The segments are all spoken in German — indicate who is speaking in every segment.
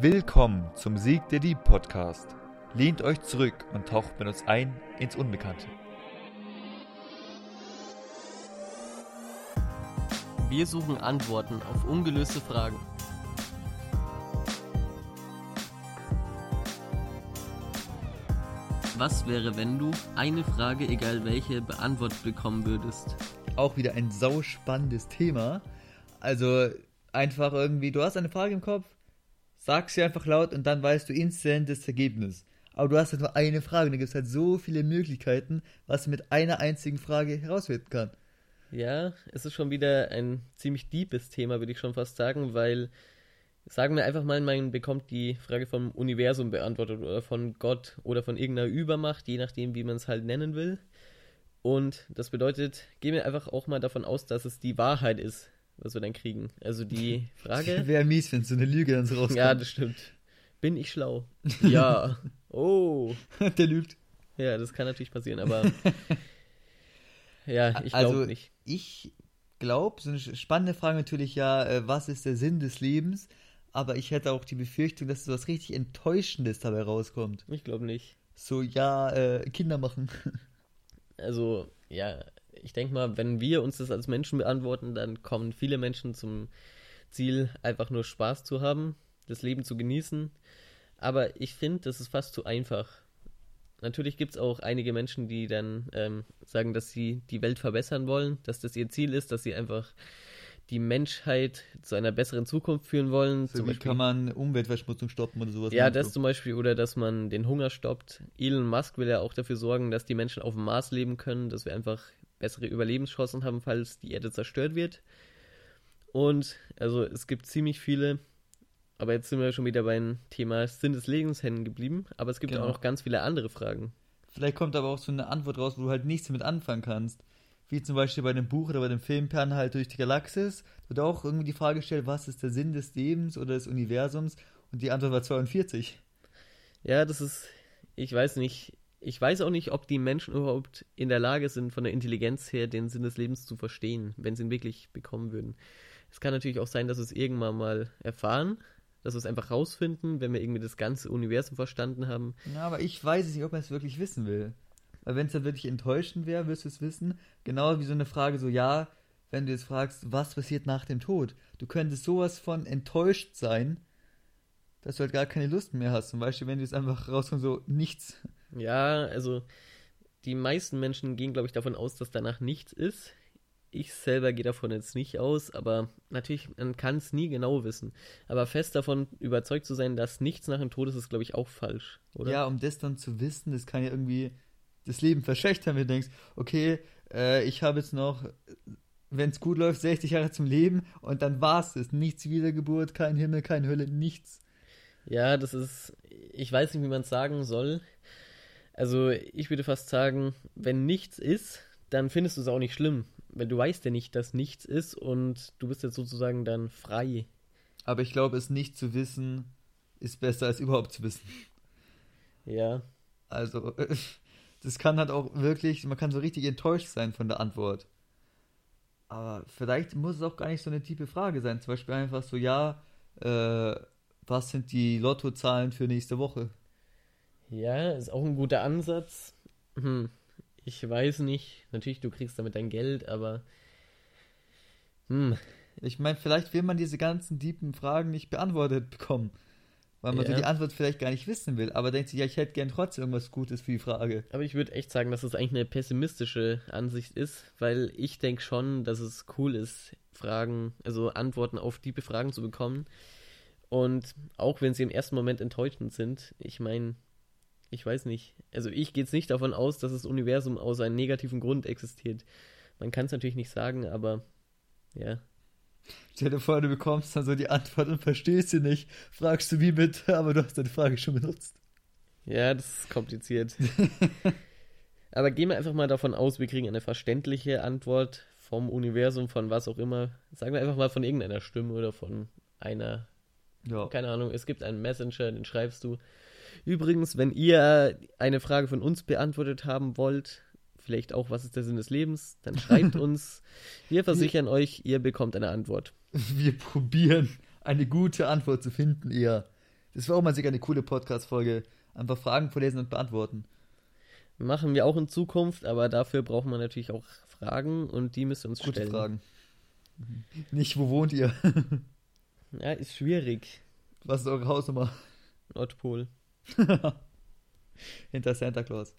Speaker 1: Willkommen zum Sieg der Dieb Podcast. Lehnt euch zurück und taucht mit uns ein ins Unbekannte.
Speaker 2: Wir suchen Antworten auf ungelöste Fragen. Was wäre, wenn du eine Frage, egal welche, beantwortet bekommen würdest?
Speaker 1: Auch wieder ein sauspannendes Thema. Also einfach irgendwie, du hast eine Frage im Kopf, sag sie einfach laut und dann weißt du instant das Ergebnis. Aber du hast halt nur eine Frage und da gibt es halt so viele Möglichkeiten, was mit einer einzigen Frage herausfinden kann.
Speaker 2: Ja, es ist schon wieder ein ziemlich deepes Thema, würde ich schon fast sagen, weil sagen wir einfach mal, man bekommt die Frage vom Universum beantwortet oder von Gott oder von irgendeiner Übermacht, je nachdem, wie man es halt nennen will. Und das bedeutet, gehen wir einfach auch mal davon aus, dass es die Wahrheit ist, was wir dann kriegen. Also die Frage.
Speaker 1: Wäre mies, wenn so eine Lüge dann so rauskommt.
Speaker 2: Ja, das stimmt. Bin ich schlau? Ja. Oh.
Speaker 1: Der lügt.
Speaker 2: Ja, das kann natürlich passieren, aber. ja, ich glaube
Speaker 1: also,
Speaker 2: nicht.
Speaker 1: Ich glaube, so eine spannende Frage natürlich ja, äh, was ist der Sinn des Lebens? Aber ich hätte auch die Befürchtung, dass so was richtig Enttäuschendes dabei rauskommt.
Speaker 2: Ich glaube nicht.
Speaker 1: So, ja, äh, Kinder machen.
Speaker 2: Also, ja, ich denke mal, wenn wir uns das als Menschen beantworten, dann kommen viele Menschen zum Ziel, einfach nur Spaß zu haben, das Leben zu genießen. Aber ich finde, das ist fast zu einfach. Natürlich gibt es auch einige Menschen, die dann ähm, sagen, dass sie die Welt verbessern wollen, dass das ihr Ziel ist, dass sie einfach die Menschheit zu einer besseren Zukunft führen wollen.
Speaker 1: So, wie Beispiel, kann man Umweltverschmutzung stoppen oder sowas?
Speaker 2: Ja, das zum Beispiel, oder dass man den Hunger stoppt. Elon Musk will ja auch dafür sorgen, dass die Menschen auf dem Mars leben können, dass wir einfach bessere Überlebenschancen haben, falls die Erde zerstört wird. Und also es gibt ziemlich viele, aber jetzt sind wir schon wieder beim Thema Sinn des Lebens hängen geblieben, aber es gibt genau. auch noch ganz viele andere Fragen.
Speaker 1: Vielleicht kommt aber auch so eine Antwort raus, wo du halt nichts damit anfangen kannst wie zum Beispiel bei dem Buch oder bei dem Film Perlen halt durch die Galaxis, wird auch irgendwie die Frage gestellt, was ist der Sinn des Lebens oder des Universums? Und die Antwort war 42.
Speaker 2: Ja, das ist, ich weiß nicht, ich weiß auch nicht, ob die Menschen überhaupt in der Lage sind, von der Intelligenz her den Sinn des Lebens zu verstehen, wenn sie ihn wirklich bekommen würden. Es kann natürlich auch sein, dass wir es irgendwann mal erfahren, dass wir es einfach rausfinden, wenn wir irgendwie das ganze Universum verstanden haben.
Speaker 1: Ja, aber ich weiß nicht, ob man es wirklich wissen will. Weil wenn es dann wirklich enttäuschend wäre, wirst du es wissen. Genau wie so eine Frage so, ja, wenn du jetzt fragst, was passiert nach dem Tod? Du könntest sowas von enttäuscht sein, dass du halt gar keine Lust mehr hast. Zum Beispiel, wenn du jetzt einfach rauskommst, so nichts.
Speaker 2: Ja, also die meisten Menschen gehen, glaube ich, davon aus, dass danach nichts ist. Ich selber gehe davon jetzt nicht aus, aber natürlich, man kann es nie genau wissen. Aber fest davon überzeugt zu sein, dass nichts nach dem Tod ist, ist, glaube ich, auch falsch, oder?
Speaker 1: Ja, um das dann zu wissen, das kann ja irgendwie das Leben verschlechtern, wenn du denkst, okay, äh, ich habe jetzt noch, wenn es gut läuft, 60 Jahre zum Leben und dann war es das. Nichts Wiedergeburt, kein Himmel, keine Hölle, nichts.
Speaker 2: Ja, das ist, ich weiß nicht, wie man es sagen soll. Also ich würde fast sagen, wenn nichts ist, dann findest du es auch nicht schlimm. Weil du weißt ja nicht, dass nichts ist und du bist jetzt sozusagen dann frei.
Speaker 1: Aber ich glaube, es nicht zu wissen, ist besser als überhaupt zu wissen.
Speaker 2: Ja.
Speaker 1: Also, das kann halt auch wirklich, man kann so richtig enttäuscht sein von der Antwort. Aber vielleicht muss es auch gar nicht so eine tiefe Frage sein. Zum Beispiel einfach so, ja, äh, was sind die Lottozahlen für nächste Woche?
Speaker 2: Ja, ist auch ein guter Ansatz. Hm, ich weiß nicht. Natürlich, du kriegst damit dein Geld, aber.
Speaker 1: Hm. Ich meine, vielleicht will man diese ganzen tiefen Fragen nicht beantwortet bekommen weil man ja. so die Antwort vielleicht gar nicht wissen will, aber denkt sich, ja, ich hätte gern trotzdem irgendwas Gutes für die Frage.
Speaker 2: Aber ich würde echt sagen, dass das eigentlich eine pessimistische Ansicht ist, weil ich denke schon, dass es cool ist, Fragen, also Antworten auf tiefe Fragen zu bekommen. Und auch wenn sie im ersten Moment enttäuschend sind, ich meine, ich weiß nicht. Also ich gehe jetzt nicht davon aus, dass das Universum aus einem negativen Grund existiert. Man kann es natürlich nicht sagen, aber ja,
Speaker 1: Stell dir vor, du bekommst dann so die Antwort und verstehst sie nicht. Fragst du wie bitte, aber du hast deine Frage schon benutzt.
Speaker 2: Ja, das ist kompliziert. aber gehen wir einfach mal davon aus, wir kriegen eine verständliche Antwort vom Universum, von was auch immer. Sagen wir einfach mal von irgendeiner Stimme oder von einer. Ja. Keine Ahnung, es gibt einen Messenger, den schreibst du. Übrigens, wenn ihr eine Frage von uns beantwortet haben wollt, vielleicht auch, was ist der Sinn des Lebens, dann schreibt uns. Wir versichern euch, ihr bekommt eine Antwort.
Speaker 1: Wir probieren eine gute Antwort zu finden, eher. Das wäre auch mal sicher eine coole Podcast-Folge. Einfach Fragen vorlesen und beantworten.
Speaker 2: Machen wir auch in Zukunft, aber dafür braucht man natürlich auch Fragen und die müsst ihr uns
Speaker 1: Gute
Speaker 2: stellen.
Speaker 1: Fragen. Nicht, wo wohnt ihr?
Speaker 2: Ja, ist schwierig.
Speaker 1: Was ist eure Hausnummer?
Speaker 2: Nordpol.
Speaker 1: Hinter Santa Claus.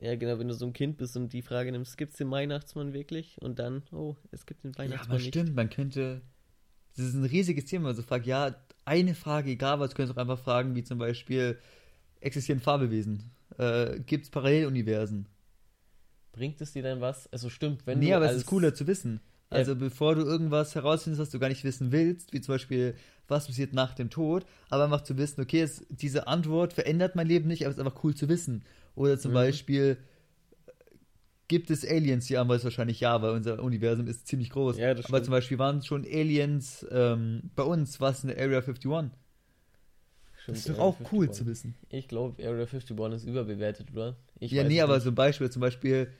Speaker 2: Ja, genau, wenn du so ein Kind bist und die Frage nimmst, gibt es den Weihnachtsmann wirklich? Und dann, oh, es gibt den
Speaker 1: Ja,
Speaker 2: Weihnachtsmann
Speaker 1: aber
Speaker 2: nicht.
Speaker 1: stimmt, man könnte. Das ist ein riesiges Thema. Also fragt, ja, eine Frage, egal was, du könntest auch einfach fragen, wie zum Beispiel, existieren Fabelwesen? Äh, Gibt es Paralleluniversen?
Speaker 2: Bringt es dir dann was? Also stimmt, wenn
Speaker 1: nee,
Speaker 2: du
Speaker 1: aber
Speaker 2: als,
Speaker 1: es ist cooler zu wissen.
Speaker 2: Ja.
Speaker 1: Also bevor du irgendwas herausfindest, was du gar nicht wissen willst, wie zum Beispiel, was passiert nach dem Tod, aber einfach zu wissen, okay, es, diese Antwort verändert mein Leben nicht, aber es ist einfach cool zu wissen. Oder zum
Speaker 2: Mhm.
Speaker 1: Beispiel, gibt es Aliens? Die Antwort ist wahrscheinlich ja, weil unser Universum ist ziemlich groß.
Speaker 2: Ja, das
Speaker 1: aber
Speaker 2: stimmt.
Speaker 1: zum Beispiel waren schon Aliens ähm, bei uns, was in der Area 51?
Speaker 2: Stimmt,
Speaker 1: Das ist doch auch cool
Speaker 2: 51.
Speaker 1: zu wissen.
Speaker 2: Ich glaube, Area 51 ist überbewertet, oder? Ich
Speaker 1: ja, nee,
Speaker 2: es
Speaker 1: aber
Speaker 2: nicht.
Speaker 1: so ein Beispiel, zum Beispiel,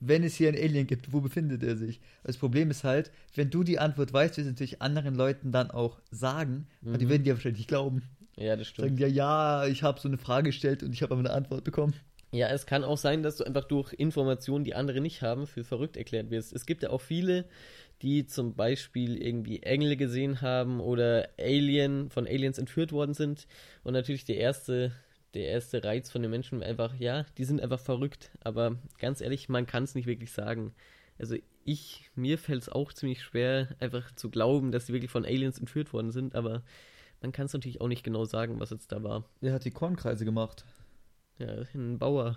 Speaker 1: wenn es hier ein Alien gibt, wo befindet er sich? Das Problem ist halt, wenn du die Antwort weißt, wirst du natürlich anderen Leuten dann auch sagen, weil die
Speaker 2: Mhm.
Speaker 1: werden dir wahrscheinlich nicht glauben.
Speaker 2: Ja, das stimmt.
Speaker 1: Sagen dir, ja, ich habe so eine Frage gestellt und ich habe aber eine Antwort bekommen.
Speaker 2: Ja, es kann auch sein, dass du einfach durch Informationen, die andere nicht haben, für verrückt erklärt wirst. Es gibt ja auch viele, die zum Beispiel irgendwie Engel gesehen haben oder Alien, von Aliens entführt worden sind. Und natürlich der erste, der erste Reiz von den Menschen einfach, ja, die sind einfach verrückt. Aber ganz ehrlich, man kann es nicht wirklich sagen. Also ich, mir fällt es auch ziemlich schwer, einfach zu glauben, dass sie wirklich von Aliens entführt worden sind. Aber man kann es natürlich auch nicht genau sagen, was jetzt da war.
Speaker 1: Der hat die Kornkreise gemacht.
Speaker 2: Ja, ein Bauer.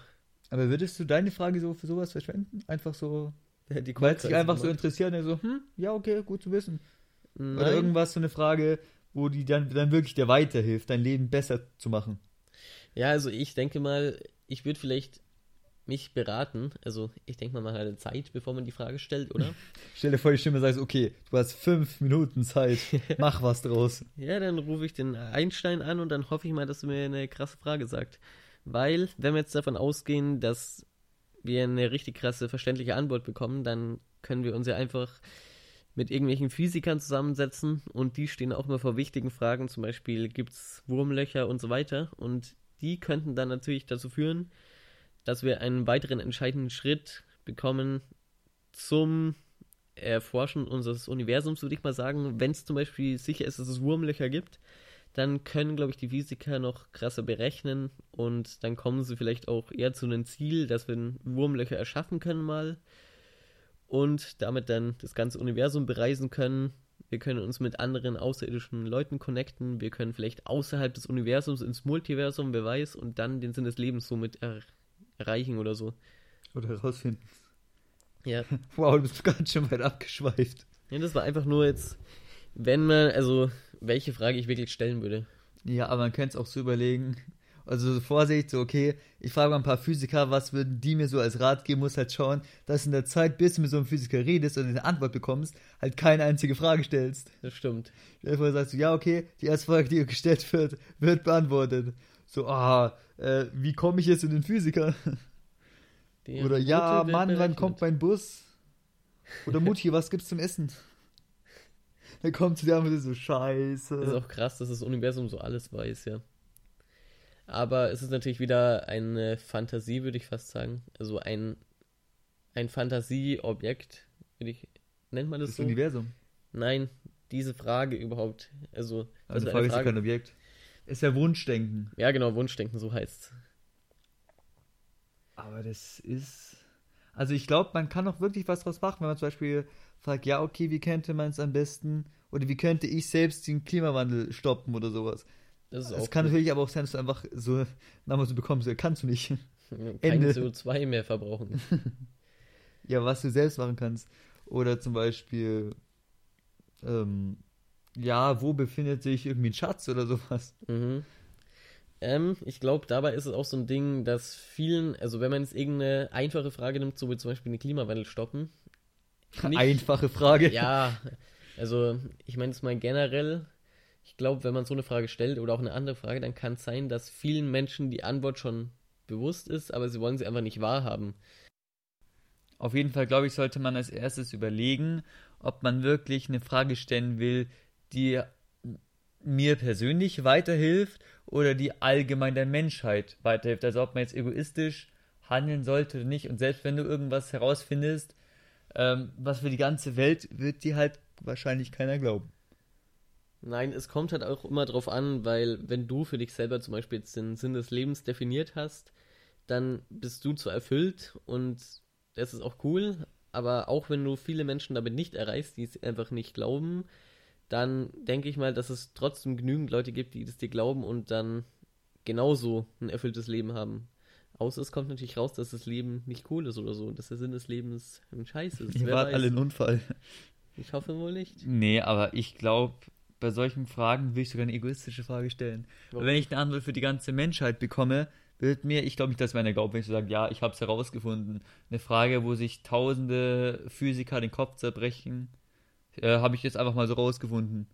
Speaker 1: Aber würdest du deine Frage so für sowas verschwenden? Einfach so,
Speaker 2: hat die
Speaker 1: weil es dich einfach so
Speaker 2: gemacht.
Speaker 1: interessiert und so, hm, ja, okay, gut zu wissen. Oder
Speaker 2: Nein.
Speaker 1: irgendwas, so eine Frage, wo die dann, dann wirklich dir weiterhilft, dein Leben besser zu machen.
Speaker 2: Ja, also ich denke mal, ich würde vielleicht mich beraten. Also ich denke mal, man hat eine Zeit, bevor man die Frage stellt, oder?
Speaker 1: Stell dir vor, die Stimme sagt, okay, du hast fünf Minuten Zeit, mach was draus.
Speaker 2: ja, dann rufe ich den Einstein an und dann hoffe ich mal, dass er mir eine krasse Frage sagt. Weil, wenn wir jetzt davon ausgehen, dass wir eine richtig krasse, verständliche Antwort bekommen, dann können wir uns ja einfach mit irgendwelchen Physikern zusammensetzen und die stehen auch immer vor wichtigen Fragen, zum Beispiel gibt es Wurmlöcher und so weiter und die könnten dann natürlich dazu führen, dass wir einen weiteren entscheidenden Schritt bekommen zum Erforschen unseres Universums, würde ich mal sagen. Wenn es zum Beispiel sicher ist, dass es Wurmlöcher gibt, dann können, glaube ich, die Physiker noch krasser berechnen und dann kommen sie vielleicht auch eher zu einem Ziel, dass wir Wurmlöcher erschaffen können mal und damit dann das ganze Universum bereisen können. Wir können uns mit anderen außerirdischen Leuten connecten. Wir können vielleicht außerhalb des Universums ins Multiversum, wer weiß, und dann den Sinn des Lebens somit er erreichen oder so.
Speaker 1: Oder herausfinden.
Speaker 2: Ja.
Speaker 1: Wow, du bist ganz schön weit abgeschweift.
Speaker 2: ja, das war einfach nur jetzt, wenn man, also, welche Frage ich wirklich stellen würde.
Speaker 1: Ja, aber man könnte es auch so überlegen. Also so Vorsicht, so okay, ich frage mal ein paar Physiker, was würden die mir so als Rat geben, muss halt schauen, dass in der Zeit, bis du mit so einem Physiker redest oder eine Antwort bekommst, halt keine einzige Frage stellst.
Speaker 2: Das stimmt.
Speaker 1: Dir vor, sagst du, ja, okay, die erste Frage, die gestellt wird, wird beantwortet. So, ah, äh, wie komme ich jetzt in den Physiker?
Speaker 2: Die
Speaker 1: Oder ja, Mann, wann
Speaker 2: berechnet.
Speaker 1: kommt mein Bus? Oder Mutti, was gibt's zum Essen? Dann kommt zu der Antwort so, scheiße.
Speaker 2: Ist auch krass, dass das Universum so alles weiß, ja. Aber es ist natürlich wieder eine Fantasie, würde ich fast sagen. Also ein, ein Fantasieobjekt, würde ich. Nennt man das,
Speaker 1: das
Speaker 2: so?
Speaker 1: Universum.
Speaker 2: Nein, diese Frage überhaupt. Also,
Speaker 1: Also
Speaker 2: ist
Speaker 1: Frage
Speaker 2: eine
Speaker 1: ist ja
Speaker 2: Frage.
Speaker 1: kein Objekt. Ist ja Wunschdenken.
Speaker 2: Ja, genau, Wunschdenken, so heißt
Speaker 1: Aber das ist. Also ich glaube, man kann auch wirklich was draus machen, wenn man zum Beispiel fragt, ja, okay, wie könnte man es am besten oder wie könnte ich selbst den Klimawandel stoppen oder sowas.
Speaker 2: Das
Speaker 1: Es kann
Speaker 2: gut.
Speaker 1: natürlich aber auch sein, dass du einfach so so bekommst, kannst du nicht.
Speaker 2: kein
Speaker 1: Ende.
Speaker 2: CO2 mehr verbrauchen.
Speaker 1: Ja, was du selbst machen kannst. Oder zum Beispiel, ähm, ja, wo befindet sich irgendwie ein Schatz oder sowas.
Speaker 2: Mhm. Ähm, ich glaube, dabei ist es auch so ein Ding, dass vielen, also wenn man jetzt irgendeine einfache Frage nimmt, so wie zum Beispiel den Klimawandel stoppen. nicht-
Speaker 1: Einfache Frage.
Speaker 2: Ja, also ich meine jetzt mal generell, ich glaube, wenn man so eine Frage stellt oder auch eine andere Frage, dann kann es sein, dass vielen Menschen die Antwort schon bewusst ist, aber sie wollen sie einfach nicht wahrhaben.
Speaker 1: Auf jeden Fall, glaube ich, sollte man als erstes überlegen, ob man wirklich eine Frage stellen will, die mir persönlich weiterhilft oder die allgemein der Menschheit weiterhilft. Also ob man jetzt egoistisch handeln sollte oder nicht. Und selbst wenn du irgendwas herausfindest, ähm, was für die ganze Welt, wird dir halt wahrscheinlich keiner glauben.
Speaker 2: Nein, es kommt halt auch immer drauf an, weil wenn du für dich selber zum Beispiel jetzt den Sinn des Lebens definiert hast, dann bist du zwar erfüllt und das ist auch cool, aber auch wenn du viele Menschen damit nicht erreichst, die es einfach nicht glauben, dann denke ich mal, dass es trotzdem genügend Leute gibt, die das dir glauben und dann genauso ein erfülltes Leben haben. Außer es kommt natürlich raus, dass das Leben nicht cool ist oder so, dass der Sinn des Lebens ein Scheiß ist.
Speaker 1: Ihr wart alle ein Unfall.
Speaker 2: Ich hoffe wohl nicht.
Speaker 1: Nee, aber ich glaube, bei solchen Fragen will ich sogar eine egoistische Frage stellen. Warum? Wenn ich eine Antwort für die ganze Menschheit bekomme, wird mir, ich glaube nicht, dass meiner glaubt, wenn ich so sage, ja, ich habe es herausgefunden. Eine Frage, wo sich tausende Physiker den Kopf zerbrechen, äh, habe ich jetzt einfach mal so rausgefunden.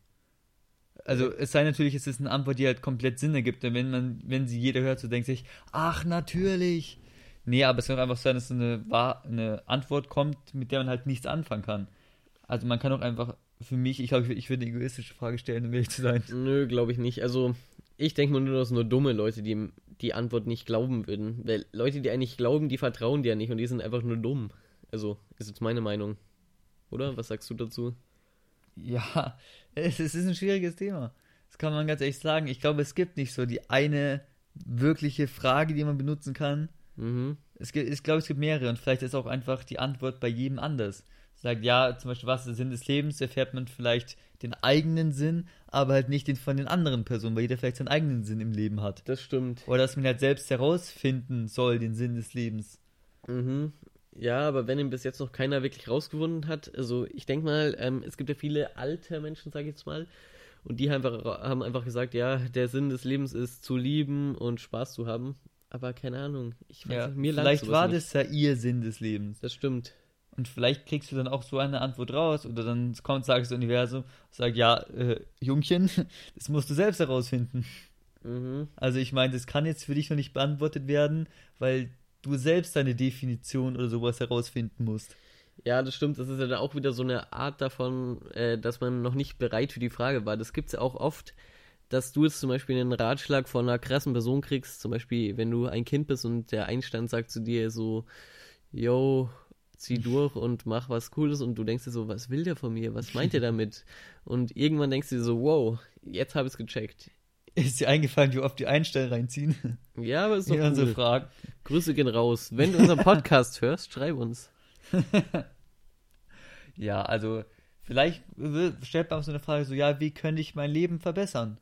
Speaker 1: Also es sei natürlich, es ist eine Antwort, die halt komplett Sinn ergibt. Und wenn man, wenn sie jeder hört, so denkt sich, ach natürlich. Nee, aber es kann einfach sein, dass eine, eine Antwort kommt, mit der man halt nichts anfangen kann. Also man kann auch einfach, für mich, ich glaube, ich würde eine egoistische Frage stellen, um ehrlich zu sein.
Speaker 2: Nö, glaube ich nicht. Also ich denke mal nur, dass nur dumme Leute, die die Antwort nicht glauben würden. Weil Leute, die eigentlich glauben, die vertrauen dir ja nicht und die sind einfach nur dumm. Also, ist jetzt meine Meinung. Oder? Was sagst du dazu?
Speaker 1: Ja, es, es ist ein schwieriges Thema. Das kann man ganz ehrlich sagen. Ich glaube, es gibt nicht so die eine wirkliche Frage, die man benutzen kann. Mhm. Es gibt, ich glaube, es gibt mehrere und vielleicht ist auch einfach die Antwort bei jedem anders. Sagt ja, zum Beispiel, was ist der Sinn des Lebens? Erfährt man vielleicht den eigenen Sinn, aber halt nicht den von den anderen Personen, weil jeder vielleicht seinen eigenen Sinn im Leben hat.
Speaker 2: Das stimmt.
Speaker 1: Oder dass man halt selbst herausfinden soll, den Sinn des Lebens.
Speaker 2: Mhm. Ja, aber wenn ihn bis jetzt noch keiner wirklich rausgefunden hat, also ich denke mal, ähm, es gibt ja viele alte Menschen, sage ich jetzt mal, und die haben einfach, haben einfach gesagt, ja, der Sinn des Lebens ist zu lieben und Spaß zu haben. Aber keine Ahnung, ich
Speaker 1: weiß ja, nicht, mir Vielleicht war nicht. das ja ihr Sinn des Lebens.
Speaker 2: Das stimmt.
Speaker 1: Und vielleicht kriegst du dann auch so eine Antwort raus oder dann kommt, sagt das Universum, sagt, ja, äh, Jungchen, das musst du selbst herausfinden. Mhm. Also ich meine, das kann jetzt für dich noch nicht beantwortet werden, weil du selbst deine Definition oder sowas herausfinden musst.
Speaker 2: Ja, das stimmt. Das ist ja dann auch wieder so eine Art davon, äh, dass man noch nicht bereit für die Frage war. Das gibt es ja auch oft, dass du jetzt zum Beispiel einen Ratschlag von einer krassen Person kriegst. Zum Beispiel, wenn du ein Kind bist und der Einstand sagt zu dir so, yo, zieh durch und mach was Cooles und du denkst dir so, was will der von mir? Was meint er damit? Und irgendwann denkst du dir so, wow, jetzt habe ich es gecheckt.
Speaker 1: Ist dir eingefallen, wie oft die Einstellen reinziehen?
Speaker 2: Ja, aber ist doch
Speaker 1: cool. Fragen.
Speaker 2: Grüße gehen raus. Wenn du unseren Podcast hörst, schreib uns.
Speaker 1: ja, also vielleicht stellt man so eine Frage so, ja, wie könnte ich mein Leben verbessern?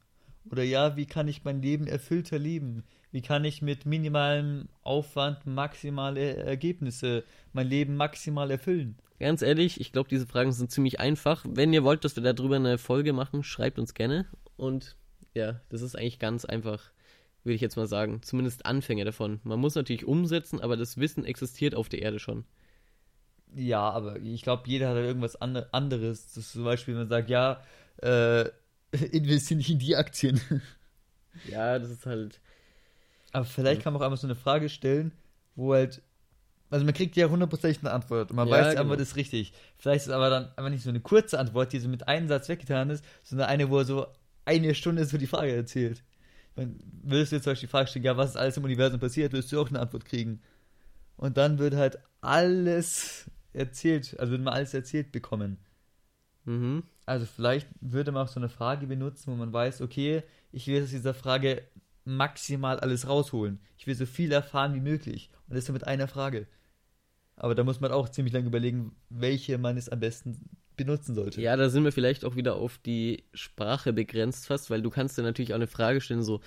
Speaker 1: Oder ja, wie kann ich mein Leben erfüllter leben? Wie kann ich mit minimalem Aufwand maximale Ergebnisse, mein Leben maximal erfüllen?
Speaker 2: Ganz ehrlich, ich glaube, diese Fragen sind ziemlich einfach. Wenn ihr wollt, dass wir darüber eine Folge machen, schreibt uns gerne. Und ja, das ist eigentlich ganz einfach, würde ich jetzt mal sagen. Zumindest Anfänge davon. Man muss natürlich umsetzen, aber das Wissen existiert auf der Erde schon.
Speaker 1: Ja, aber ich glaube, jeder hat irgendwas anderes. Zum Beispiel, wenn man sagt, ja, äh, investiere nicht in die Aktien.
Speaker 2: Ja, das ist halt.
Speaker 1: Aber vielleicht kann man auch einfach so eine Frage stellen, wo halt. Also man kriegt ja hundertprozentig eine Antwort und man ja, weiß, die genau. Antwort ist richtig. Vielleicht ist es aber dann einfach nicht so eine kurze Antwort, die so mit einem Satz weggetan ist, sondern eine, wo er so eine Stunde so die Frage erzählt. Wenn, würdest du jetzt zum Beispiel die Frage stellen, ja, was ist alles im Universum passiert, wirst du auch eine Antwort kriegen. Und dann wird halt alles erzählt, also wird man alles erzählt bekommen. Mhm. Also vielleicht würde man auch so eine Frage benutzen, wo man weiß, okay, ich will aus dieser Frage maximal alles rausholen. Ich will so viel erfahren wie möglich. Und das ist mit einer Frage. Aber da muss man auch ziemlich lange überlegen, welche man es am besten benutzen sollte.
Speaker 2: Ja, da sind wir vielleicht auch wieder auf die Sprache begrenzt fast, weil du kannst dir natürlich auch eine Frage stellen, so,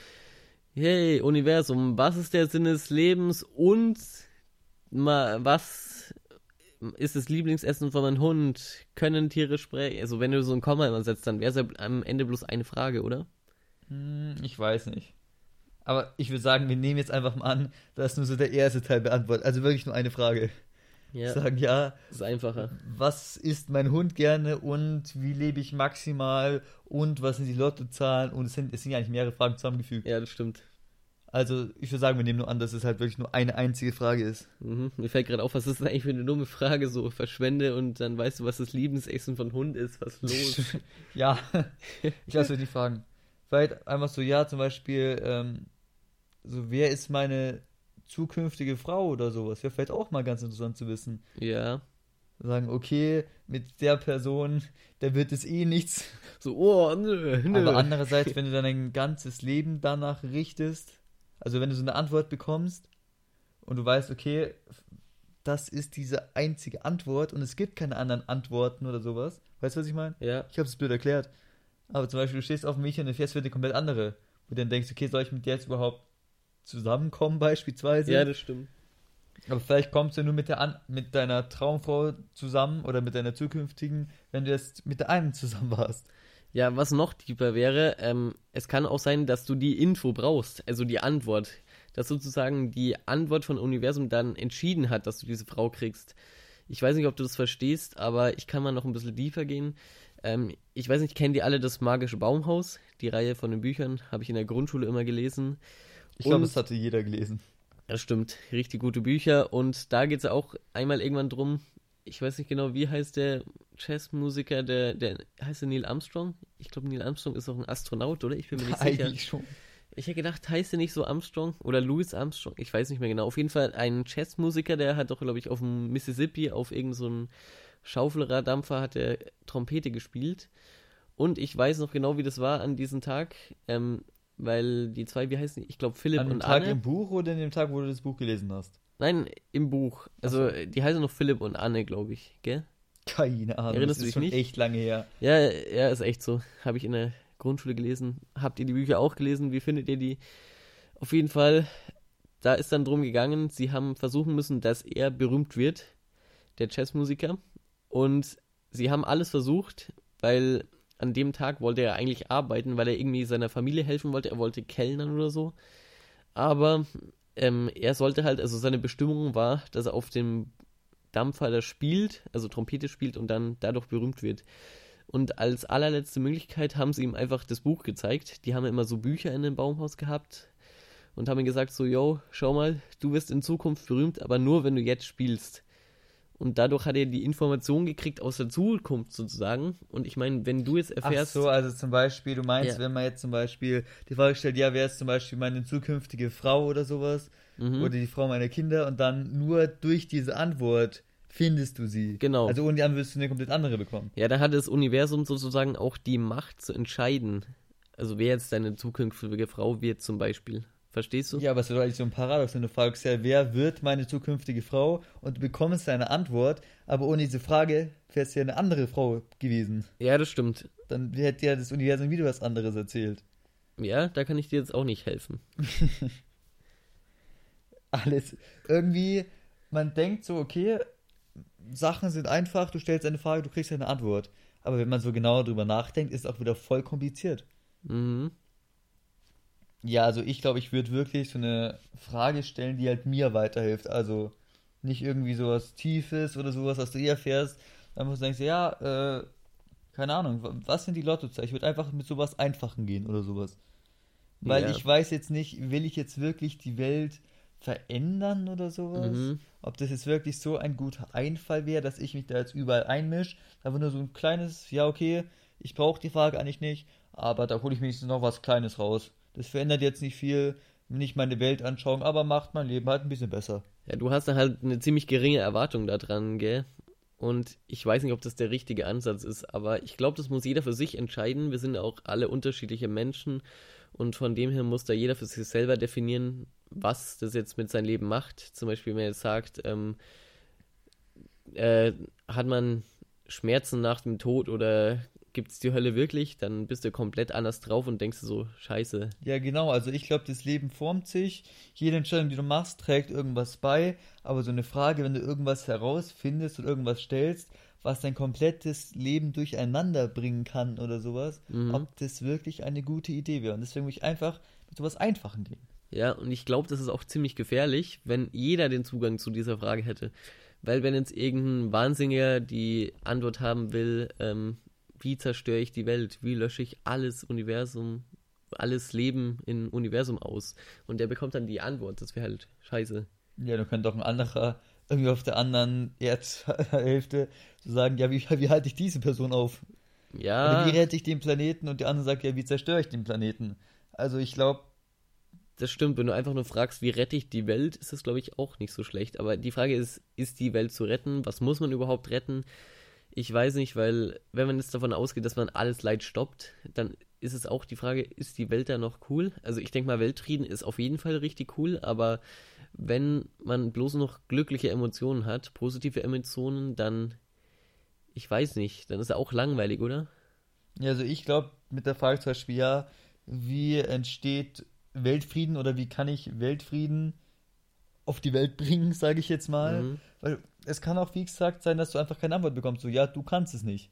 Speaker 2: hey, Universum, was ist der Sinn des Lebens und mal, was ist das Lieblingsessen von meinem Hund? Können Tiere sprechen? Also wenn du so ein Komma immer setzt, dann wäre es ja am Ende bloß eine Frage, oder?
Speaker 1: Hm, ich weiß nicht. Aber ich würde sagen, wir nehmen jetzt einfach mal an, dass nur so der erste Teil beantwortet. Also wirklich nur eine Frage. Ja. Sagen, ja.
Speaker 2: Das ist einfacher.
Speaker 1: Was isst mein Hund gerne und wie lebe ich maximal und was sind die Lottozahlen? Und es sind, es sind ja eigentlich mehrere Fragen zusammengefügt.
Speaker 2: Ja, das stimmt.
Speaker 1: Also, ich würde sagen, wir nehmen nur an, dass es halt wirklich nur eine einzige Frage ist.
Speaker 2: Mhm. Mir fällt gerade auf, was ist das eigentlich für eine dumme Frage? So, verschwende und dann weißt du, was das Lieblingsessen von Hund ist. Was ist los?
Speaker 1: ja, ich lasse die Fragen. Vielleicht einfach so, ja, zum Beispiel, ähm, so, wer ist meine zukünftige Frau oder sowas? Wäre vielleicht auch mal ganz interessant zu wissen.
Speaker 2: ja.
Speaker 1: Sagen, okay, mit der Person, da wird es eh nichts.
Speaker 2: So, oh, nö, nö.
Speaker 1: Aber andererseits, wenn du dann dein ganzes Leben danach richtest, also wenn du so eine Antwort bekommst und du weißt, okay, das ist diese einzige Antwort und es gibt keine anderen Antworten oder sowas. Weißt du, was ich meine?
Speaker 2: Ja.
Speaker 1: Ich habe es blöd erklärt. Aber zum Beispiel, du stehst auf dem Mädchen und fährst für eine komplett andere. Wo du dann denkst, okay, soll ich mit der jetzt überhaupt zusammenkommen, beispielsweise?
Speaker 2: Ja, das stimmt.
Speaker 1: Aber vielleicht kommst du nur mit, der An mit deiner Traumfrau zusammen oder mit deiner zukünftigen, wenn du jetzt mit der einen zusammen warst.
Speaker 2: Ja, was noch tiefer wäre, ähm, es kann auch sein, dass du die Info brauchst, also die Antwort. Dass sozusagen die Antwort von Universum dann entschieden hat, dass du diese Frau kriegst. Ich weiß nicht, ob du das verstehst, aber ich kann mal noch ein bisschen tiefer gehen. Ähm, ich weiß nicht, kennen die alle das magische Baumhaus? Die Reihe von den Büchern habe ich in der Grundschule immer gelesen.
Speaker 1: Ich glaube, das hatte jeder gelesen.
Speaker 2: Das stimmt, richtig gute Bücher. Und da geht es auch einmal irgendwann drum, ich weiß nicht genau, wie heißt der Jazzmusiker, der, der heißt der Neil Armstrong? Ich glaube, Neil Armstrong ist auch ein Astronaut, oder? Ich bin mir nicht sicher.
Speaker 1: Eigentlich schon.
Speaker 2: Ich hätte gedacht, heißt der nicht so Armstrong oder Louis Armstrong? Ich weiß nicht mehr genau. Auf jeden Fall ein Jazzmusiker, der hat doch, glaube ich, auf dem Mississippi auf irgendeinem so Schaufelraddampfer hat er Trompete gespielt. Und ich weiß noch genau, wie das war an diesem Tag, ähm, weil die zwei, wie heißen die? Ich glaube, Philipp
Speaker 1: An dem
Speaker 2: und
Speaker 1: Tag
Speaker 2: Anne.
Speaker 1: im Buch oder an dem Tag, wo du das Buch gelesen hast?
Speaker 2: Nein, im Buch. Also, die heißen noch Philipp und Anne, glaube ich, gell?
Speaker 1: Keine Ahnung.
Speaker 2: Erinnerst
Speaker 1: das
Speaker 2: du
Speaker 1: ist
Speaker 2: dich
Speaker 1: schon
Speaker 2: nicht?
Speaker 1: echt lange her.
Speaker 2: Ja, ja, ist echt so. Habe ich in der Grundschule gelesen. Habt ihr die Bücher auch gelesen? Wie findet ihr die? Auf jeden Fall, da ist dann drum gegangen, sie haben versuchen müssen, dass er berühmt wird, der Jazzmusiker. Und sie haben alles versucht, weil an dem Tag wollte er eigentlich arbeiten, weil er irgendwie seiner Familie helfen wollte. Er wollte kellnern oder so. Aber ähm, er sollte halt, also seine Bestimmung war, dass er auf dem Dampfer da spielt, also Trompete spielt und dann dadurch berühmt wird. Und als allerletzte Möglichkeit haben sie ihm einfach das Buch gezeigt. Die haben immer so Bücher in dem Baumhaus gehabt und haben ihm gesagt so, yo, schau mal, du wirst in Zukunft berühmt, aber nur wenn du jetzt spielst. Und dadurch hat er die Information gekriegt aus der Zukunft sozusagen. Und ich meine, wenn du jetzt
Speaker 1: Ach
Speaker 2: erfährst,
Speaker 1: so, also zum Beispiel, du meinst,
Speaker 2: Ja.
Speaker 1: wenn man jetzt zum Beispiel die Frage stellt, ja, wer ist zum Beispiel meine zukünftige Frau oder sowas?
Speaker 2: Mhm.
Speaker 1: Oder die Frau meiner Kinder und dann nur durch diese Antwort findest du sie.
Speaker 2: Genau.
Speaker 1: Also ohne die Antwort wirst du eine komplett andere bekommen.
Speaker 2: ja, dann hat das Universum sozusagen auch die Macht zu entscheiden. Also wer jetzt deine zukünftige Frau wird zum Beispiel. Verstehst du?
Speaker 1: Ja, aber es ist doch eigentlich so ein Paradox, wenn du fragst, ja, wer wird meine zukünftige Frau? Und du bekommst eine Antwort, aber ohne diese Frage wäre es ja eine andere Frau gewesen.
Speaker 2: Ja, das stimmt.
Speaker 1: Dann hätte ja das Universum wieder was anderes erzählt.
Speaker 2: Ja, da kann ich dir jetzt auch nicht helfen.
Speaker 1: Alles. Irgendwie, man denkt so, okay, Sachen sind einfach, du stellst eine Frage, du kriegst eine Antwort. Aber wenn man so genauer drüber nachdenkt, ist es auch wieder voll kompliziert.
Speaker 2: Mhm.
Speaker 1: Ja, also ich glaube, ich würde wirklich so eine Frage stellen, die halt mir weiterhilft. Also nicht irgendwie sowas Tiefes oder sowas, was du eher erfährst. Dann musst du denkst, ja, äh, keine Ahnung, wa- was sind die Lottozahlen? Ich würde einfach mit sowas Einfachen gehen oder sowas. Weil
Speaker 2: Ja.
Speaker 1: ich weiß jetzt nicht, will ich jetzt wirklich die Welt verändern oder sowas?
Speaker 2: Mhm.
Speaker 1: Ob das jetzt wirklich so ein guter Einfall wäre, dass ich mich da jetzt überall einmische. Einfach nur so ein kleines, ja, okay, ich brauche die Frage eigentlich nicht, aber da hole ich wenigstens noch was Kleines raus. Das verändert jetzt nicht viel, nicht meine Weltanschauung, aber macht mein Leben halt ein bisschen besser.
Speaker 2: Ja, du hast da halt eine ziemlich geringe Erwartung da dran, gell? Und ich weiß nicht, ob das der richtige Ansatz ist, aber ich glaube, das muss jeder für sich entscheiden. Wir sind auch alle unterschiedliche Menschen und von dem her muss da jeder für sich selber definieren, was das jetzt mit seinem Leben macht. Zum Beispiel, wenn er jetzt sagt, ähm, äh, hat man Schmerzen nach dem Tod oder gibt es die Hölle wirklich, dann bist du komplett anders drauf und denkst du so, scheiße.
Speaker 1: Ja, genau, also ich glaube, das Leben formt sich. Jede Entscheidung, die du machst, trägt irgendwas bei. Aber so eine Frage, wenn du irgendwas herausfindest und irgendwas stellst, was dein komplettes Leben durcheinander bringen kann oder sowas,
Speaker 2: Mhm.
Speaker 1: ob das wirklich eine gute Idee wäre. Und deswegen würde ich einfach mit sowas Einfachen gehen.
Speaker 2: Ja, und ich glaube, das ist auch ziemlich gefährlich, wenn jeder den Zugang zu dieser Frage hätte. Weil wenn jetzt irgendein Wahnsinniger die Antwort haben will, ähm, wie zerstöre ich die Welt, wie lösche ich alles Universum alles Leben im Universum aus? Und der bekommt dann die Antwort. Das wäre halt scheiße.
Speaker 1: Ja, du könntest doch ein anderer irgendwie auf der anderen Erdhälfte so sagen, ja, wie, wie halte ich diese Person auf?
Speaker 2: Ja.
Speaker 1: Oder wie rette ich den Planeten? Und der andere sagt, ja, wie zerstöre ich den Planeten? Also ich glaube,
Speaker 2: das stimmt, wenn du einfach nur fragst, wie rette ich die Welt, ist das, glaube ich, auch nicht so schlecht. Aber die Frage ist, ist die Welt zu retten? Was muss man überhaupt retten? Ich weiß nicht, weil wenn man jetzt davon ausgeht, dass man alles Leid stoppt, dann ist es auch die Frage, ist die Welt da noch cool? Also ich denke mal, Weltfrieden ist auf jeden Fall richtig cool, aber wenn man bloß noch glückliche Emotionen hat, positive Emotionen, dann, ich weiß nicht, dann ist er auch langweilig, oder?
Speaker 1: Ja, also ich glaube mit der Frage zum Beispiel, ja, wie entsteht Weltfrieden oder wie kann ich Weltfrieden auf die Welt bringen, sage ich jetzt mal. Mhm. Weil es kann auch, wie gesagt, sein, dass du einfach keine Antwort bekommst. So, ja, du kannst es nicht.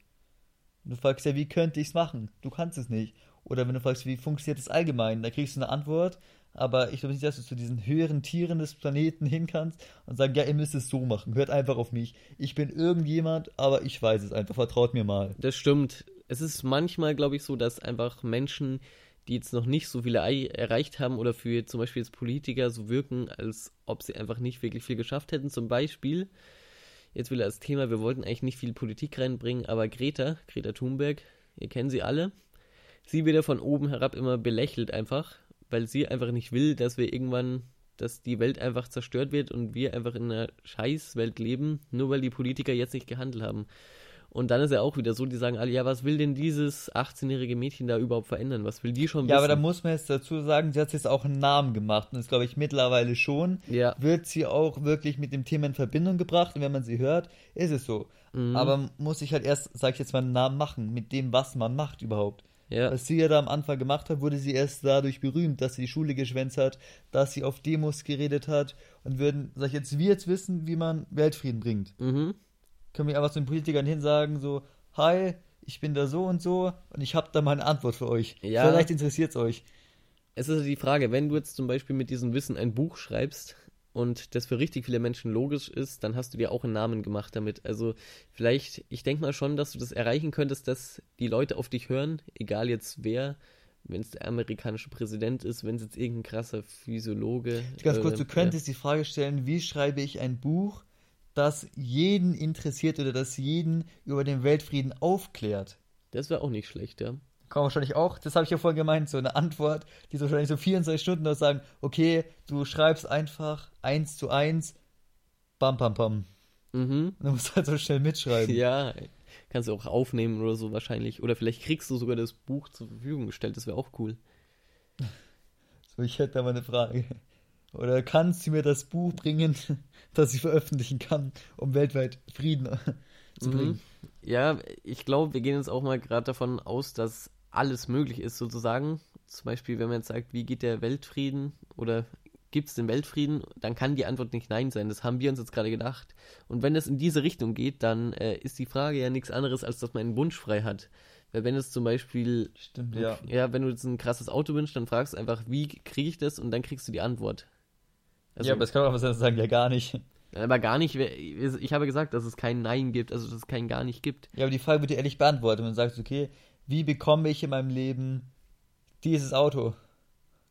Speaker 1: Und du fragst ja, wie könnte ich es machen? Du kannst es nicht. Oder wenn du fragst, wie funktioniert es allgemein, da kriegst du eine Antwort, aber ich glaube nicht, dass du zu diesen höheren Tieren des Planeten hin kannst und sagen, ja, ihr müsst es so machen, hört einfach auf mich. Ich bin irgendjemand, aber ich weiß es einfach, vertraut mir mal.
Speaker 2: Das stimmt. Es ist manchmal, glaube ich, so, dass einfach Menschen die jetzt noch nicht so viele erreicht haben oder für zum Beispiel jetzt Politiker so wirken, als ob sie einfach nicht wirklich viel geschafft hätten. Zum Beispiel, jetzt wieder als Thema, wir wollten eigentlich nicht viel Politik reinbringen, aber Greta, Greta Thunberg, ihr kennt sie alle, sie wird ja von oben herab immer belächelt einfach, weil sie einfach nicht will, dass wir irgendwann, dass die Welt einfach zerstört wird und wir einfach in einer Scheißwelt leben, nur weil die Politiker jetzt nicht gehandelt haben. Und dann ist ja auch wieder so, die sagen alle, ja, was will denn dieses 18-jährige Mädchen da überhaupt verändern? Was will die schon
Speaker 1: wissen? Ja, aber da muss man jetzt dazu sagen, sie hat jetzt auch einen Namen gemacht. Und das glaube ich mittlerweile schon.
Speaker 2: Ja.
Speaker 1: Wird sie auch wirklich mit dem Thema in Verbindung gebracht. Und wenn man sie hört, ist es so. Mhm. Aber muss ich halt erst, sag ich jetzt mal, einen Namen machen. Mit dem, was man macht überhaupt.
Speaker 2: Ja.
Speaker 1: Was sie ja da am Anfang gemacht hat, wurde sie erst dadurch berühmt, dass sie die Schule geschwänzt hat, dass sie auf Demos geredet hat. Und würden, sag ich jetzt, wir jetzt wissen, wie man Weltfrieden bringt.
Speaker 2: Mhm
Speaker 1: können wir einfach zu den Politikern hin sagen, so, hi, ich bin da so und so und ich habe da mal eine Antwort für euch.
Speaker 2: Ja.
Speaker 1: Vielleicht interessiert es euch.
Speaker 2: Es ist die Frage, wenn du jetzt zum Beispiel mit diesem Wissen ein Buch schreibst und das für richtig viele Menschen logisch ist, dann hast du dir auch einen Namen gemacht damit. Also vielleicht, ich denke mal schon, dass du das erreichen könntest, dass die Leute auf dich hören, egal jetzt wer, wenn es der amerikanische Präsident ist, wenn es jetzt irgendein krasser Physiologe.
Speaker 1: Ganz kurz, äh, du könntest ja. die Frage stellen, wie schreibe ich ein Buch, das jeden interessiert oder das jeden über den Weltfrieden aufklärt.
Speaker 2: Das wäre auch nicht schlecht, ja.
Speaker 1: Kann wahrscheinlich auch, das habe ich ja vorhin gemeint, so eine Antwort, die so wahrscheinlich so 24 Stunden noch sagen, okay, du schreibst einfach eins zu eins, bam, bam, bam.
Speaker 2: Mhm.
Speaker 1: Und du musst halt so schnell mitschreiben.
Speaker 2: Ja, kannst du auch aufnehmen oder so wahrscheinlich. Oder vielleicht kriegst du sogar das Buch zur Verfügung gestellt, das wäre auch cool.
Speaker 1: So, ich hätte da mal eine Frage. Oder kannst du mir das Buch bringen, das ich veröffentlichen kann, um weltweit Frieden zu mhm. bringen?
Speaker 2: Ja, ich glaube, wir gehen jetzt auch mal gerade davon aus, dass alles möglich ist, sozusagen. Zum Beispiel, wenn man jetzt sagt, wie geht der Weltfrieden oder gibt es den Weltfrieden, dann kann die Antwort nicht Nein sein. Das haben wir uns jetzt gerade gedacht. Und wenn es in diese Richtung geht, dann äh, ist die Frage ja nichts anderes, als dass man einen Wunsch frei hat. Weil wenn es zum Beispiel,
Speaker 1: Stimmt, ja.
Speaker 2: ja, wenn du jetzt ein krasses Auto wünschst, dann fragst du einfach, wie kriege ich das und dann kriegst du die Antwort.
Speaker 1: Also, ja, aber es kann auch was sagen, ja gar nicht.
Speaker 2: Aber gar nicht, ich habe gesagt, dass es kein Nein gibt, also dass es kein gar nicht gibt.
Speaker 1: Ja, aber die Frage wird dir ehrlich beantwortet. Und sagst, okay, wie bekomme ich in meinem Leben dieses Auto?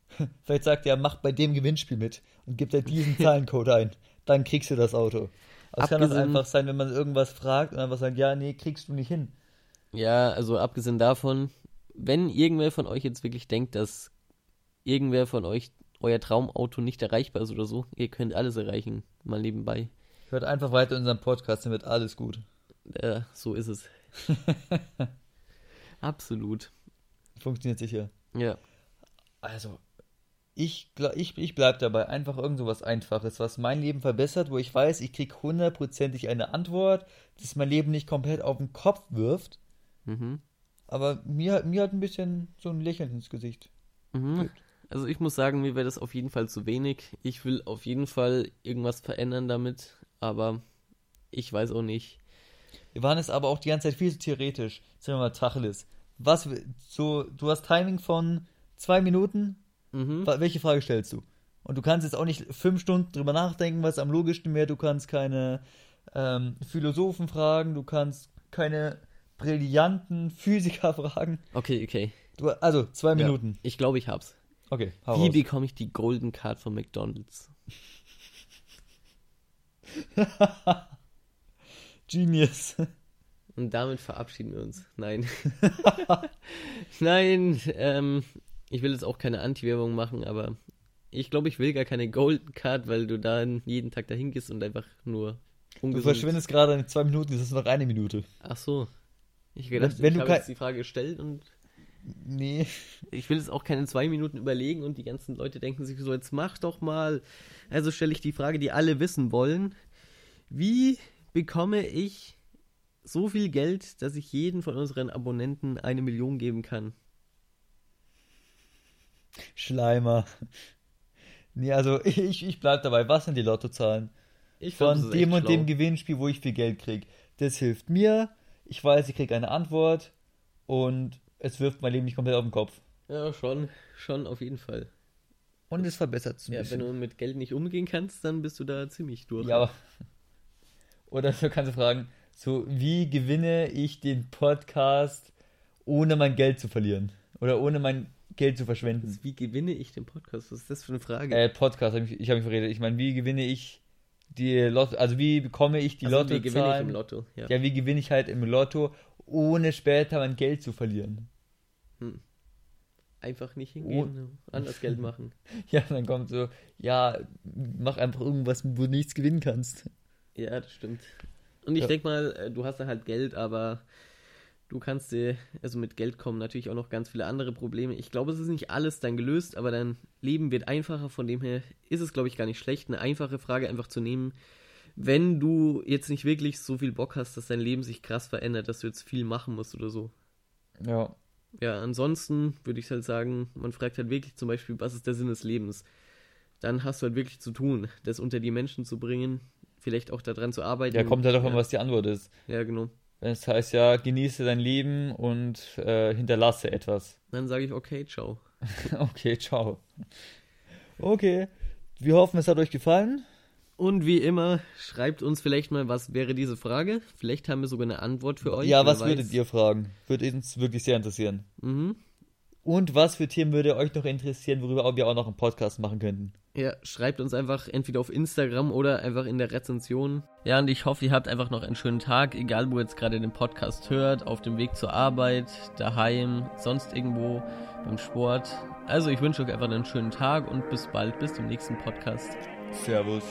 Speaker 1: Vielleicht sagt er, mach bei dem Gewinnspiel mit und gib dir diesen Zahlencode ein. Dann kriegst du das Auto. Aber es kann das einfach sein, wenn man irgendwas fragt und einfach sagt, ja, nee, kriegst du nicht hin.
Speaker 2: Ja, also abgesehen davon, wenn irgendwer von euch jetzt wirklich denkt, dass irgendwer von euch euer Traumauto nicht erreichbar ist oder so, ihr könnt alles erreichen, mal nebenbei.
Speaker 1: Hört einfach weiter in unserem Podcast, dann wird alles gut.
Speaker 2: Ja, so ist es. Absolut.
Speaker 1: Funktioniert sicher.
Speaker 2: Ja.
Speaker 1: Also, ich, ich, ich bleibe dabei. Einfach irgend so was Einfaches, was mein Leben verbessert, wo ich weiß, ich kriege hundertprozentig eine Antwort, das mein Leben nicht komplett auf den Kopf wirft.
Speaker 2: Mhm.
Speaker 1: Aber mir, mir hat ein bisschen so ein Lächeln ins Gesicht.
Speaker 2: Mhm. Also ich muss sagen, mir wäre das auf jeden Fall zu wenig. Ich will auf jeden Fall irgendwas verändern damit, aber ich weiß auch nicht.
Speaker 1: Wir waren es aber auch die ganze Zeit viel zu theoretisch. Sagen wir mal Tacheles. Was, so, du hast Timing von zwei Minuten.
Speaker 2: Mhm.
Speaker 1: Welche Frage stellst du? Und du kannst jetzt auch nicht fünf Stunden drüber nachdenken, was am logischsten wäre. Du kannst keine ähm, Philosophen fragen, du kannst keine brillanten Physiker fragen.
Speaker 2: Okay, okay.
Speaker 1: Du, also, zwei
Speaker 2: Ja.
Speaker 1: Minuten.
Speaker 2: Ich glaube, ich hab's.
Speaker 1: Okay, hau
Speaker 2: Wie
Speaker 1: raus.
Speaker 2: bekomme ich die Golden Card von McDonalds?
Speaker 1: Genius.
Speaker 2: Und damit verabschieden wir uns. Nein. Nein, ähm, ich will jetzt auch keine Anti-Werbung machen, aber ich glaube, ich will gar keine Golden Card, weil du dann jeden Tag dahin gehst und einfach nur
Speaker 1: Du
Speaker 2: ungesund...
Speaker 1: verschwindest gerade in zwei Minuten, das ist noch eine Minute.
Speaker 2: Ach so. Ich gedacht,
Speaker 1: Wenn- wenn
Speaker 2: ich
Speaker 1: du
Speaker 2: habe jetzt die Frage gestellt und
Speaker 1: Nee.
Speaker 2: ich will jetzt auch keine zwei Minuten überlegen und die ganzen Leute denken sich so, jetzt mach doch mal. Also stelle ich die Frage, die alle wissen wollen. Wie bekomme ich so viel Geld, dass ich jeden von unseren Abonnenten eine Million geben kann?
Speaker 1: Schleimer. Nee, also ich, ich bleib dabei. Was sind die Lottozahlen?
Speaker 2: Ich glaub,
Speaker 1: Von
Speaker 2: ist
Speaker 1: dem und dem
Speaker 2: schlau.
Speaker 1: Gewinnspiel, wo ich viel Geld krieg. Das hilft mir. Ich weiß, ich krieg eine Antwort und es wirft mein Leben nicht komplett auf den Kopf.
Speaker 2: Ja, schon, schon auf jeden Fall.
Speaker 1: Und es verbessert es ein
Speaker 2: Ja, wenn
Speaker 1: bisschen.
Speaker 2: du mit Geld nicht umgehen kannst, dann bist du da ziemlich durch.
Speaker 1: Ja, aber. Oder du kannst du fragen, so, wie gewinne ich den Podcast, ohne mein Geld zu verlieren? Oder ohne mein Geld zu verschwenden?
Speaker 2: Wie gewinne ich den Podcast? Was ist das für eine Frage?
Speaker 1: Äh, Podcast, hab ich, ich habe mich verredet. Ich meine, wie gewinne ich die Lotto, also wie bekomme ich die
Speaker 2: Also,
Speaker 1: Lottozahlen?
Speaker 2: wie gewinne ich im Lotto? Ja.
Speaker 1: Ja, wie gewinne ich halt im Lotto, ohne später mein Geld zu verlieren?
Speaker 2: Einfach nicht hingehen, anders Geld machen.
Speaker 1: Ja, dann kommt so, ja, mach einfach irgendwas, wo du nichts gewinnen kannst.
Speaker 2: Ja, das stimmt. Und ich
Speaker 1: Ja.
Speaker 2: denk mal, äh, du hast dann halt Geld, aber du kannst dir, also mit Geld kommen natürlich auch noch ganz viele andere Probleme. Ich glaube, es ist nicht alles dann gelöst, aber dein Leben wird einfacher. Von dem her ist es, glaube ich, gar nicht schlecht, eine einfache Frage einfach zu nehmen. Wenn du jetzt nicht wirklich so viel Bock hast, dass dein Leben sich krass verändert, dass du jetzt viel machen musst oder so.
Speaker 1: Ja.
Speaker 2: Ja, ansonsten würde ich halt sagen, man fragt halt wirklich zum Beispiel, was ist der Sinn des Lebens? Dann hast du halt wirklich zu tun, das unter die Menschen zu bringen, vielleicht auch daran zu arbeiten.
Speaker 1: Ja, kommt halt davon,
Speaker 2: ja.
Speaker 1: was die Antwort ist.
Speaker 2: Ja, genau.
Speaker 1: Das heißt ja, genieße dein Leben und äh, hinterlasse etwas.
Speaker 2: Dann sage ich, okay, ciao.
Speaker 1: Okay, ciao. Okay, wir hoffen, es hat euch gefallen.
Speaker 2: Und wie immer, schreibt uns vielleicht mal, was wäre diese Frage. Vielleicht haben wir sogar eine Antwort für euch.
Speaker 1: ja, was
Speaker 2: weiß.
Speaker 1: würdet ihr fragen? Würde uns wirklich sehr interessieren.
Speaker 2: Mhm.
Speaker 1: Und was für Themen würde euch noch interessieren, worüber wir auch noch einen Podcast machen könnten?
Speaker 2: Ja, schreibt uns einfach entweder auf Instagram oder einfach in der Rezension. Ja, und ich hoffe, ihr habt einfach noch einen schönen Tag, egal wo ihr jetzt gerade den Podcast hört, auf dem Weg zur Arbeit, daheim, sonst irgendwo beim Sport. Also ich wünsche euch einfach einen schönen Tag und bis bald, bis zum nächsten Podcast.
Speaker 1: Servus.